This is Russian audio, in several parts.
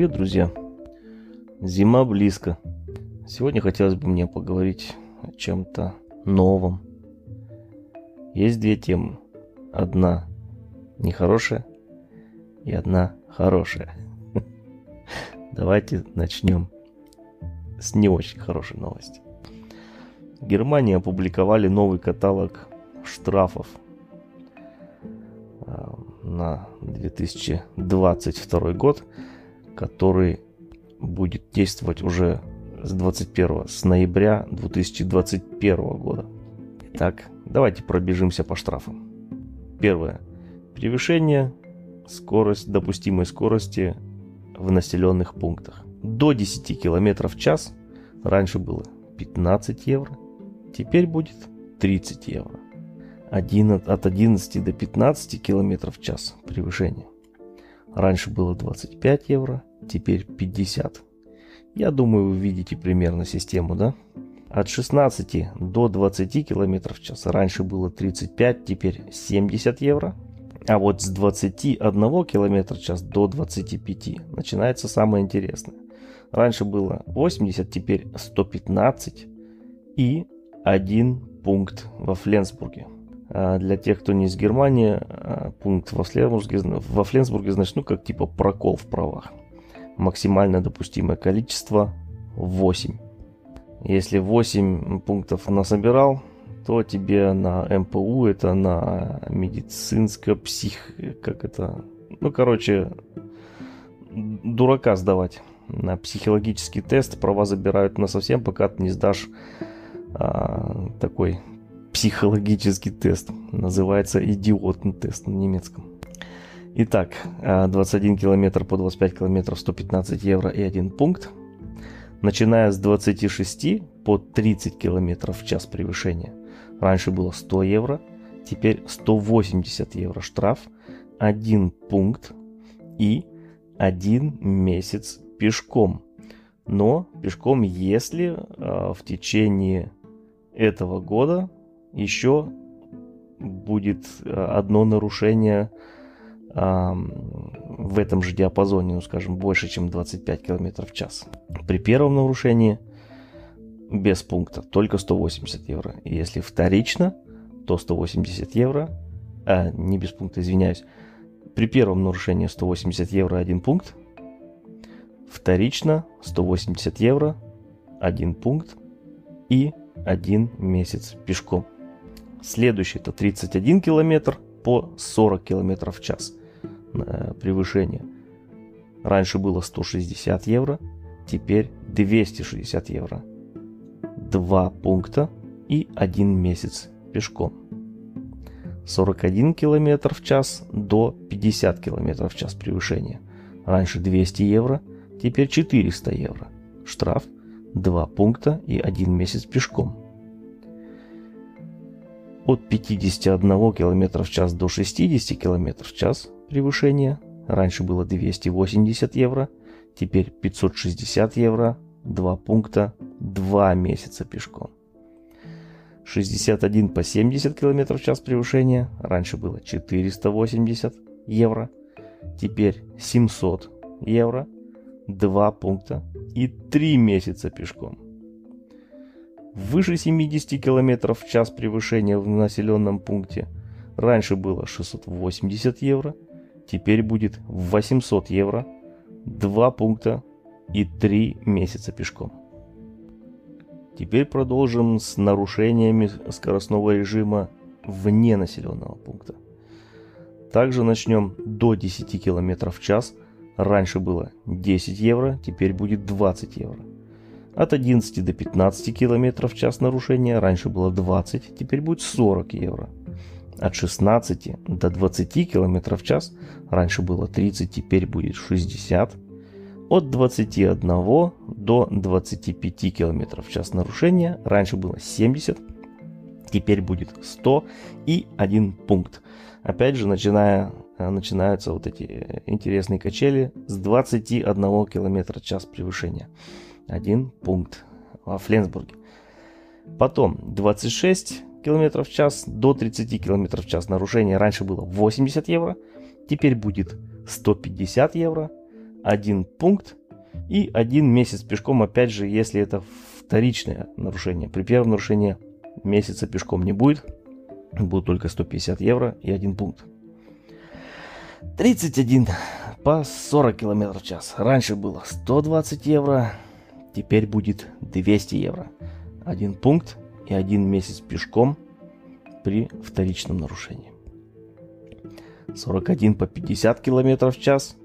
Привет, друзья! Зима близко. Сегодня хотелось бы мне поговорить о чем-то новом. Есть две темы. Одна нехорошая и одна хорошая. Давайте начнем с не очень хорошей новости. В Германии опубликовали новый каталог штрафов а, на 2022 год, который будет действовать уже с 21 с ноября 2021 года. Итак, давайте пробежимся по штрафам. Первое. Превышение скорость, допустимой скорости в населенных пунктах. До 10 км в час раньше было 15 евро, теперь будет 30 евро. 11, от 11 до 15 км в час превышение. Раньше было 25 евро, теперь 50. Я думаю, вы видите примерно систему, да? От 16 до 20 км в час раньше было 35, теперь 70 евро. А вот с 21 км в час до 25 начинается самое интересное. Раньше было 80, теперь 115 и один пункт во Фленсбурге. А для тех, кто не из Германии, а, пункт во Фленсбурге, во Фленсбурге значит, ну, как типа прокол в правах. Максимально допустимое количество 8. Если 8 пунктов насобирал, то тебе на МПУ, это на медицинско псих... Как это? Ну, короче, дурака сдавать. На психологический тест права забирают на совсем, пока ты не сдашь а, такой психологический тест. Называется идиотный тест на немецком. Итак, 21 километр по 25 километров 115 евро и 1 пункт. Начиная с 26 по 30 километров в час превышения. Раньше было 100 евро, теперь 180 евро штраф, 1 пункт и 1 месяц пешком. Но пешком, если э, в течение этого года еще будет э, одно нарушение э, в этом же диапазоне, ну скажем, больше, чем 25 км в час. При первом нарушении без пункта только 180 евро. И если вторично, то 180 евро, а не без пункта, извиняюсь. При первом нарушении 180 евро один пункт, вторично 180 евро один пункт и один месяц пешком. Следующий это 31 километр по 40 километров в час э, превышение. Раньше было 160 евро, теперь 260 евро. Два пункта и один месяц пешком. 41 километр в час до 50 километров в час превышения. Раньше 200 евро, теперь 400 евро. Штраф 2 пункта и 1 месяц пешком от 51 км в час до 60 км в час превышение. Раньше было 280 евро, теперь 560 евро, 2 пункта, 2 месяца пешком. 61 по 70 км в час превышения. Раньше было 480 евро, теперь 700 евро, 2 пункта и 3 месяца пешком. Выше 70 км в час превышения в населенном пункте. Раньше было 680 евро, теперь будет 800 евро, 2 пункта и 3 месяца пешком. Теперь продолжим с нарушениями скоростного режима вне населенного пункта. Также начнем до 10 км в час. Раньше было 10 евро, теперь будет 20 евро. От 11 до 15 км в час нарушения раньше было 20, теперь будет 40 евро. От 16 до 20 км в час раньше было 30, теперь будет 60. От 21 до 25 км в час нарушения раньше было 70, теперь будет 100 и 1 пункт. Опять же, начиная, начинаются вот эти интересные качели с 21 км в час превышения один пункт во Фленсбурге. Потом 26 км в час до 30 км в час нарушение раньше было 80 евро, теперь будет 150 евро, 1 пункт и 1 месяц пешком, опять же, если это вторичное нарушение. При первом нарушении месяца пешком не будет, будет только 150 евро и 1 пункт. 31 по 40 км в час. Раньше было 120 евро, теперь будет 200 евро. Один пункт и один месяц пешком при вторичном нарушении. 41 по 50 км в час.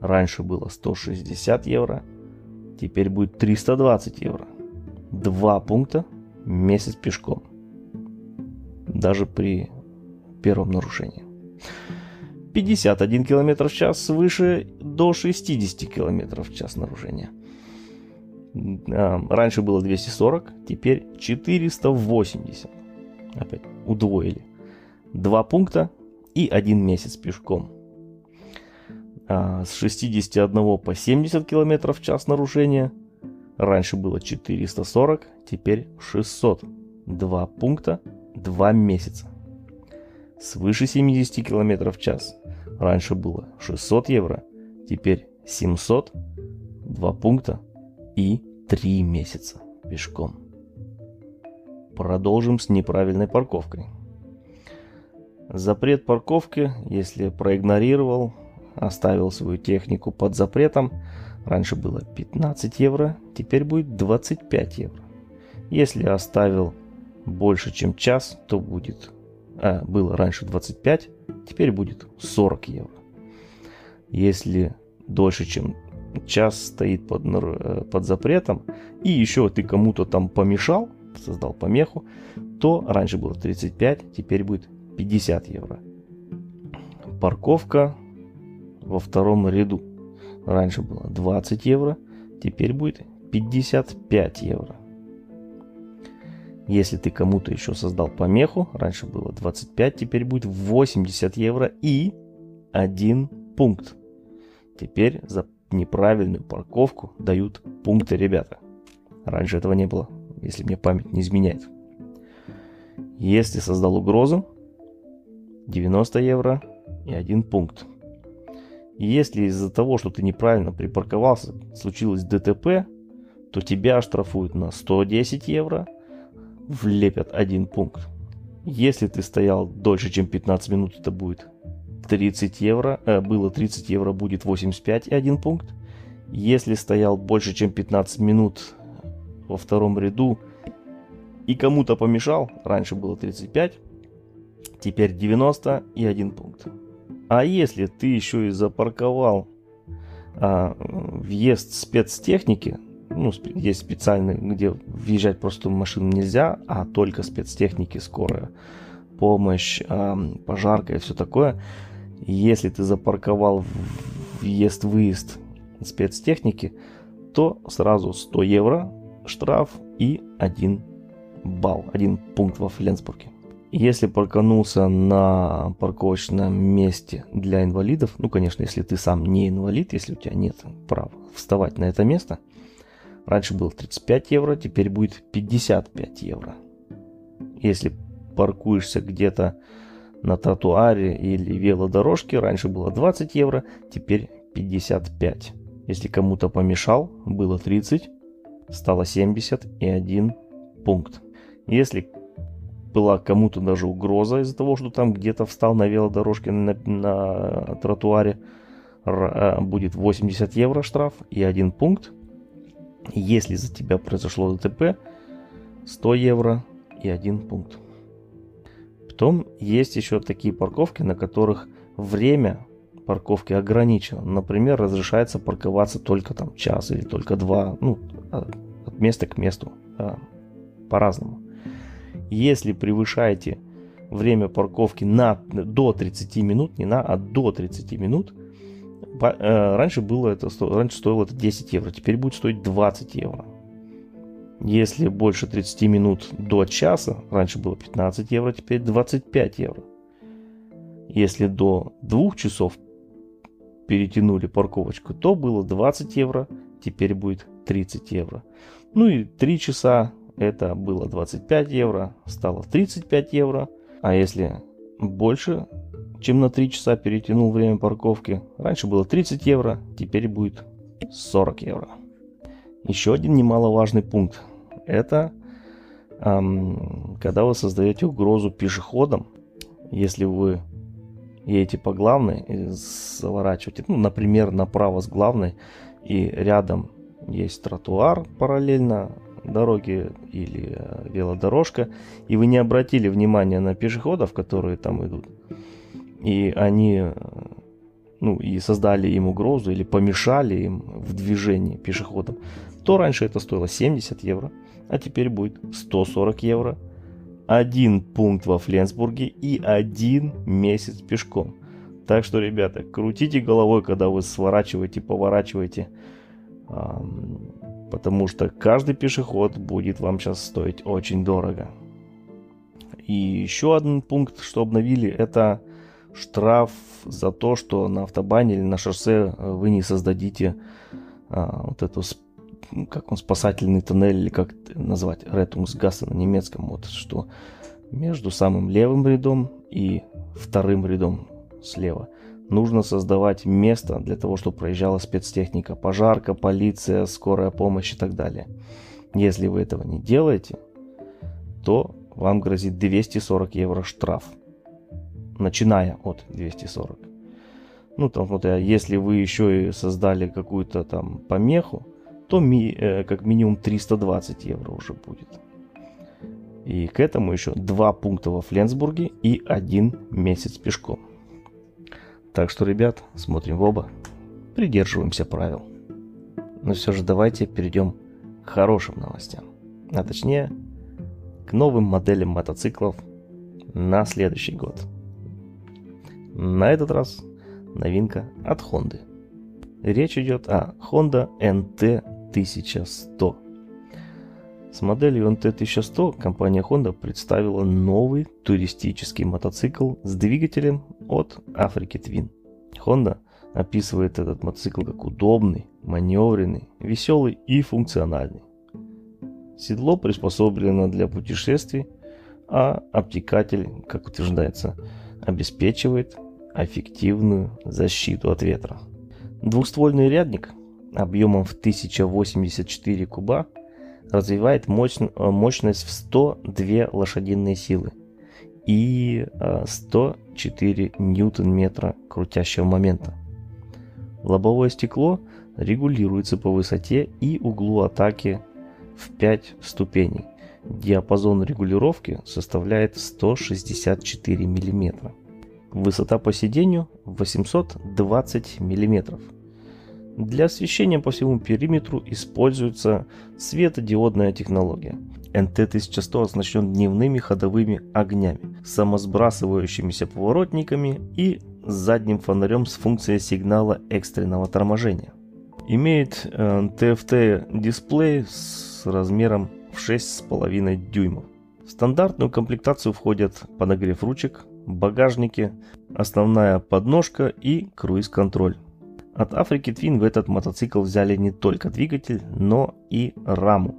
Раньше было 160 евро, теперь будет 320 евро. Два пункта, месяц пешком. Даже при первом нарушении. 51 км в час свыше до 60 км в час нарушения. А, раньше было 240, теперь 480. Опять удвоили. Два пункта и один месяц пешком. А, с 61 по 70 км в час нарушения. Раньше было 440, теперь 600. Два пункта, два месяца. Свыше 70 км в час. Раньше было 600 евро, теперь 700. Два пункта и три месяца пешком. Продолжим с неправильной парковкой. Запрет парковки, если проигнорировал, оставил свою технику под запретом, раньше было 15 евро, теперь будет 25 евро. Если оставил больше, чем час, то будет... А, было раньше 25, теперь будет 40 евро. Если дольше, чем час стоит под, э, под запретом, и еще ты кому-то там помешал, создал помеху, то раньше было 35, теперь будет 50 евро. Парковка во втором ряду. Раньше было 20 евро, теперь будет 55 евро. Если ты кому-то еще создал помеху, раньше было 25, теперь будет 80 евро и один пункт. Теперь за неправильную парковку дают пункты ребята. Раньше этого не было, если мне память не изменяет. Если создал угрозу, 90 евро и один пункт. Если из-за того, что ты неправильно припарковался, случилось ДТП, то тебя оштрафуют на 110 евро, влепят один пункт. Если ты стоял дольше, чем 15 минут, это будет 30 евро, э, было 30 евро, будет 85 и один пункт. Если стоял больше, чем 15 минут во втором ряду и кому-то помешал, раньше было 35, теперь 90 и один пункт. А если ты еще и запарковал а, въезд спецтехники, ну, есть специальный, где въезжать просто в машину нельзя, а только спецтехники, скорая помощь, пожарка и все такое, если ты запарковал въезд-выезд спецтехники, то сразу 100 евро штраф и 1 балл, один пункт во Фленсбурге. Если парканулся на парковочном месте для инвалидов, ну, конечно, если ты сам не инвалид, если у тебя нет права вставать на это место, раньше было 35 евро, теперь будет 55 евро. Если паркуешься где-то на тротуаре или велодорожке раньше было 20 евро, теперь 55. Если кому-то помешал, было 30, стало 70 и 1 пункт. Если была кому-то даже угроза из-за того, что там где-то встал на велодорожке на, на тротуаре, а, будет 80 евро штраф и 1 пункт. Если за тебя произошло ДТП, 100 евро и 1 пункт. Потом есть еще такие парковки, на которых время парковки ограничено. Например, разрешается парковаться только там час или только два, ну, а, от места к месту, а, по-разному. Если превышаете время парковки на, до 30 минут, не на, а до 30 минут, э, раньше было это, раньше стоило это 10 евро, теперь будет стоить 20 евро. Если больше 30 минут до часа, раньше было 15 евро, теперь 25 евро. Если до 2 часов перетянули парковочку, то было 20 евро, теперь будет 30 евро. Ну и 3 часа это было 25 евро, стало 35 евро. А если больше чем на 3 часа перетянул время парковки. Раньше было 30 евро, теперь будет 40 евро. Еще один немаловажный пункт. Это эм, когда вы создаете угрозу пешеходам, если вы едете по главной и заворачиваете, ну, например, направо с главной, и рядом есть тротуар параллельно дороге или э, велодорожка, и вы не обратили внимания на пешеходов, которые там идут, и они э, ну, и создали им угрозу или помешали им в движении пешеходам, то раньше это стоило 70 евро, а теперь будет 140 евро. Один пункт во Фленсбурге и один месяц пешком. Так что, ребята, крутите головой, когда вы сворачиваете, поворачиваете, потому что каждый пешеход будет вам сейчас стоить очень дорого. И еще один пункт, что обновили, это штраф за то, что на автобане или на шоссе э, вы не создадите а, вот эту, как он, спасательный тоннель, или как назвать, Rettungsgasse на немецком, вот что между самым левым рядом и вторым рядом слева. Нужно создавать место для того, чтобы проезжала спецтехника, пожарка, полиция, скорая помощь и так далее. Если вы этого не делаете, то вам грозит 240 евро штраф начиная от 240. Ну, там, вот, если вы еще и создали какую-то там помеху, то ми, э, как минимум 320 евро уже будет. И к этому еще два пункта во Фленсбурге и один месяц пешком. Так что, ребят, смотрим в оба, придерживаемся правил. Но все же давайте перейдем к хорошим новостям. А точнее, к новым моделям мотоциклов на следующий год – на этот раз новинка от Honda. Речь идет о Honda NT1100. С моделью NT1100 компания Honda представила новый туристический мотоцикл с двигателем от Africa Twin. Honda описывает этот мотоцикл как удобный, маневренный, веселый и функциональный. Седло приспособлено для путешествий, а обтекатель, как утверждается, обеспечивает эффективную защиту от ветра. Двухствольный рядник объемом в 1084 куба развивает мощность в 102 лошадиные силы и 104 ньютон-метра крутящего момента. Лобовое стекло регулируется по высоте и углу атаки в 5 ступеней. Диапазон регулировки составляет 164 миллиметра. Высота по сидению 820 мм. Для освещения по всему периметру используется светодиодная технология. NT1100 оснащен дневными ходовыми огнями, самосбрасывающимися поворотниками и задним фонарем с функцией сигнала экстренного торможения. Имеет TFT э, дисплей с размером в 6,5 дюймов. В стандартную комплектацию входят подогрев ручек, багажнике, основная подножка и круиз-контроль. От Африки Twin в этот мотоцикл взяли не только двигатель, но и раму.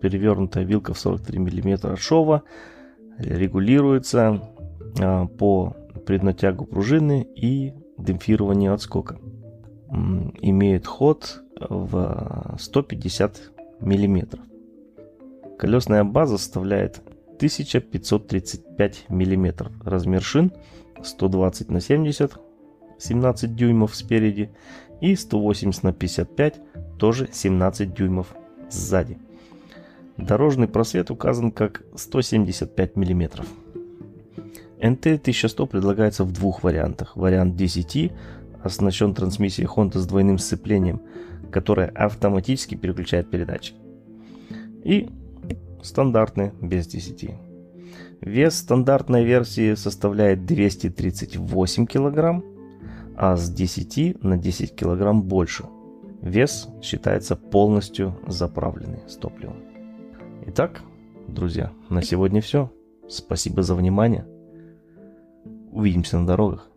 Перевернутая вилка в 43 мм шова регулируется а, по преднатягу пружины и демпфированию отскока. Имеет ход в 150 мм. Колесная база составляет 1535 мм. Размер шин 120 на 70, 17 дюймов спереди и 180 на 55, тоже 17 дюймов сзади. Дорожный просвет указан как 175 мм. NT1100 предлагается в двух вариантах. Вариант 10 оснащен трансмиссией Honda с двойным сцеплением, которая автоматически переключает передачи. И стандартные, без 10. Вес стандартной версии составляет 238 кг, а с 10 на 10 кг больше. Вес считается полностью заправленный с топливом. Итак, друзья, на сегодня все. Спасибо за внимание. Увидимся на дорогах.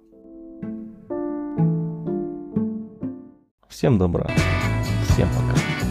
Всем добра. Всем пока.